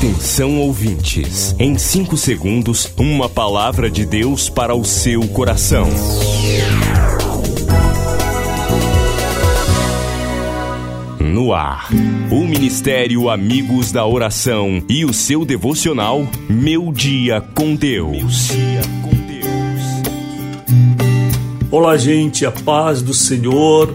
Atenção ouvintes, em 5 segundos, uma palavra de Deus para o seu coração. No ar, o Ministério Amigos da Oração e o seu devocional Meu Dia com Deus. Olá, gente, a paz do Senhor.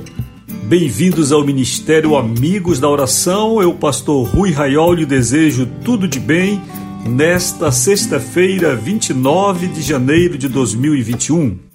Bem-vindos ao Ministério Amigos da Oração. Eu, pastor Rui Raiol, lhe desejo tudo de bem nesta sexta-feira, 29 de janeiro de 2021.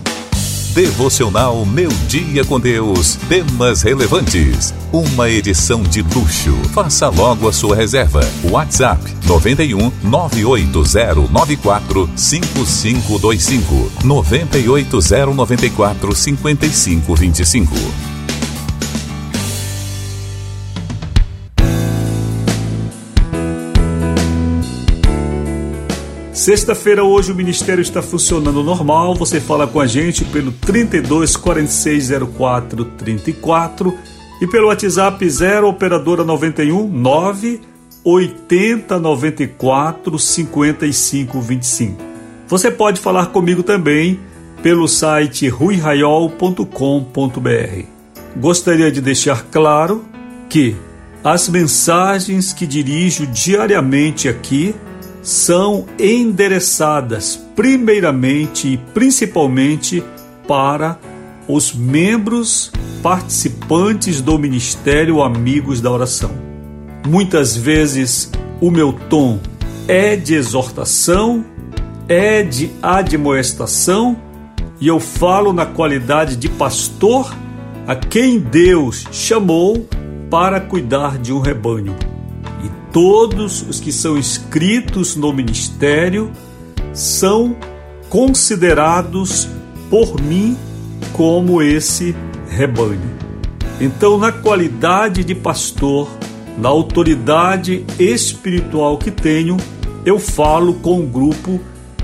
Devocional Meu Dia com Deus. Temas relevantes. Uma edição de luxo. Faça logo a sua reserva. WhatsApp 91 98094 5525 98094 5525. Sexta-feira hoje o ministério está funcionando normal. Você fala com a gente pelo 32 46 04 34 e pelo WhatsApp 0 operadora 91 9 80 94 55 25. Você pode falar comigo também pelo site ruiraiol.com.br. Gostaria de deixar claro que as mensagens que dirijo diariamente aqui são endereçadas primeiramente e principalmente para os membros participantes do Ministério Amigos da Oração. Muitas vezes o meu tom é de exortação, é de admoestação e eu falo na qualidade de pastor a quem Deus chamou para cuidar de um rebanho todos os que são inscritos no ministério são considerados por mim como esse rebanho. Então, na qualidade de pastor, na autoridade espiritual que tenho, eu falo com o grupo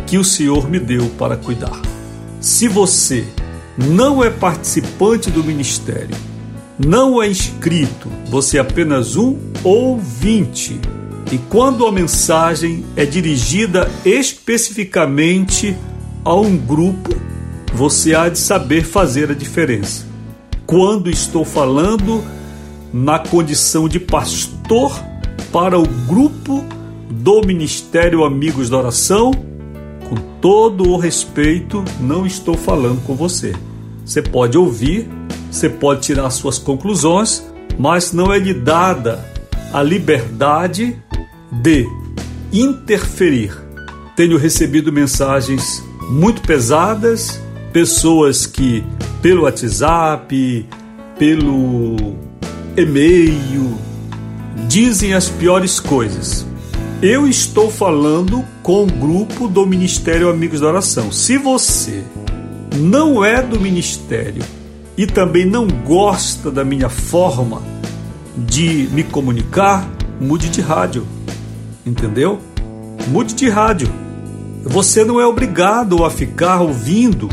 que o Senhor me deu para cuidar. Se você não é participante do ministério, não é inscrito, você é apenas um ouvinte. E quando a mensagem é dirigida especificamente a um grupo, você há de saber fazer a diferença. Quando estou falando na condição de pastor para o grupo do Ministério Amigos da Oração, com todo o respeito, não estou falando com você. Você pode ouvir você pode tirar suas conclusões, mas não é lhe dada a liberdade de interferir. Tenho recebido mensagens muito pesadas, pessoas que pelo WhatsApp, pelo e-mail, dizem as piores coisas. Eu estou falando com o grupo do Ministério Amigos da Oração. Se você não é do ministério e também não gosta da minha forma de me comunicar, mude de rádio. Entendeu? Mude de rádio. Você não é obrigado a ficar ouvindo,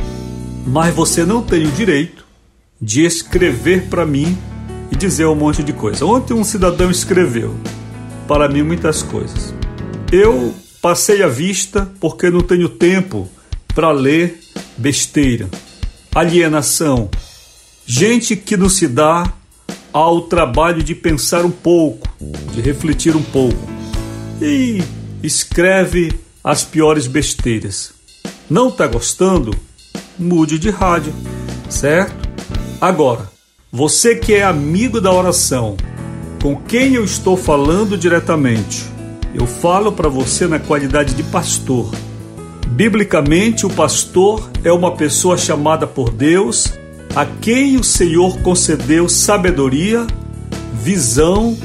mas você não tem o direito de escrever para mim e dizer um monte de coisa. Ontem um cidadão escreveu para mim muitas coisas. Eu passei a vista porque não tenho tempo para ler besteira, alienação, Gente que não se dá ao trabalho de pensar um pouco, de refletir um pouco e escreve as piores besteiras. Não está gostando? Mude de rádio, certo? Agora, você que é amigo da oração, com quem eu estou falando diretamente, eu falo para você na qualidade de pastor. Biblicamente, o pastor é uma pessoa chamada por Deus a quem o Senhor concedeu sabedoria, visão,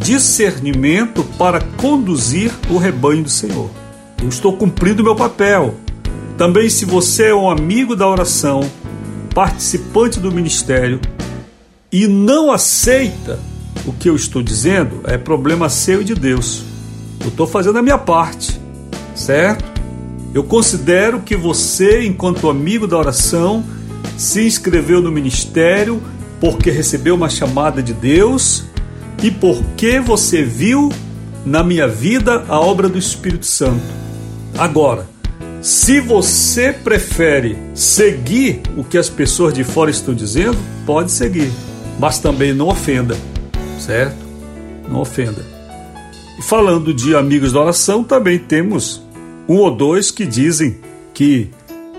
discernimento para conduzir o rebanho do Senhor. Eu estou cumprindo meu papel. Também, se você é um amigo da oração, participante do ministério, e não aceita o que eu estou dizendo, é problema seu e de Deus. Eu estou fazendo a minha parte, certo? Eu considero que você, enquanto amigo da oração, se inscreveu no ministério porque recebeu uma chamada de Deus e porque você viu na minha vida a obra do Espírito Santo. Agora, se você prefere seguir o que as pessoas de fora estão dizendo, pode seguir, mas também não ofenda, certo? Não ofenda. E falando de amigos da oração, também temos um ou dois que dizem que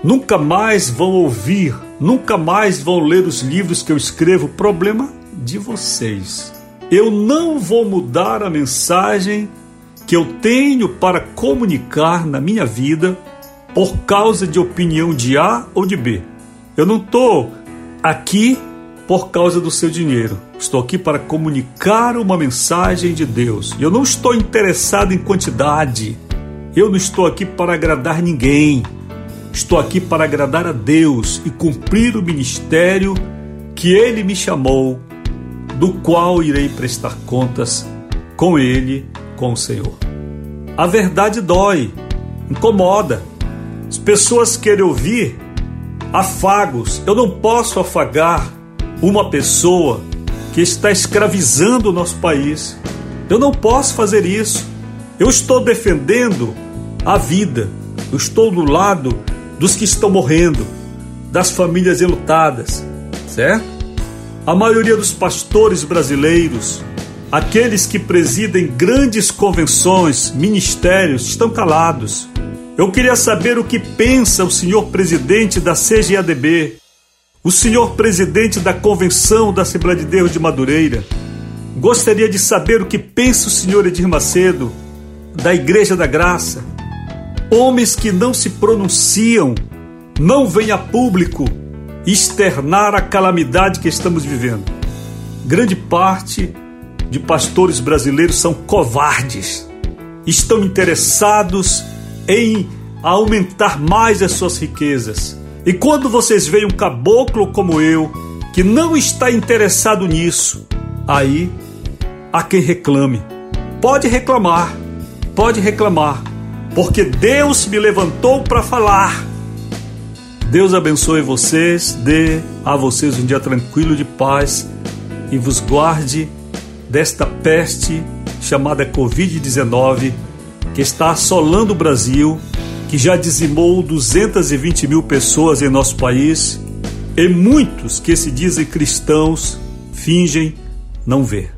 nunca mais vão ouvir, nunca mais vão ler os livros que eu escrevo. Problema de vocês. Eu não vou mudar a mensagem que eu tenho para comunicar na minha vida por causa de opinião de A ou de B. Eu não estou aqui por causa do seu dinheiro. Estou aqui para comunicar uma mensagem de Deus. Eu não estou interessado em quantidade. Eu não estou aqui para agradar ninguém. Estou aqui para agradar a Deus e cumprir o ministério que Ele me chamou, do qual irei prestar contas com Ele, com o Senhor. A verdade dói, incomoda. As pessoas querem ouvir afagos. Eu não posso afagar uma pessoa que está escravizando o nosso país. Eu não posso fazer isso. Eu estou defendendo a vida. Eu estou do lado dos que estão morrendo, das famílias enlutadas, certo? A maioria dos pastores brasileiros, aqueles que presidem grandes convenções, ministérios, estão calados. Eu queria saber o que pensa o senhor presidente da CGADB, o senhor presidente da Convenção da Assembleia de Deus de Madureira. Gostaria de saber o que pensa o senhor Edir Macedo, da Igreja da Graça. Homens que não se pronunciam, não vêm a público externar a calamidade que estamos vivendo. Grande parte de pastores brasileiros são covardes, estão interessados em aumentar mais as suas riquezas. E quando vocês veem um caboclo como eu, que não está interessado nisso, aí há quem reclame. Pode reclamar, pode reclamar, porque Deus me levantou para falar. Deus abençoe vocês, dê a vocês um dia tranquilo de paz e vos guarde desta peste chamada Covid-19 que está assolando o Brasil, que já dizimou 220 mil pessoas em nosso país, e muitos que se dizem cristãos fingem não ver.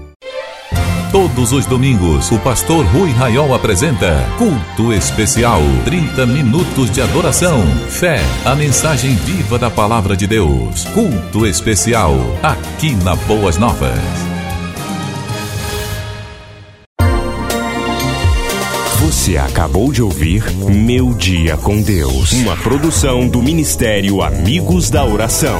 Todos os domingos, o pastor Rui Raiol apresenta Culto Especial. 30 minutos de adoração, fé, a mensagem viva da palavra de Deus. Culto Especial, aqui na Boas Novas. Você acabou de ouvir Meu Dia com Deus, uma produção do Ministério Amigos da Oração.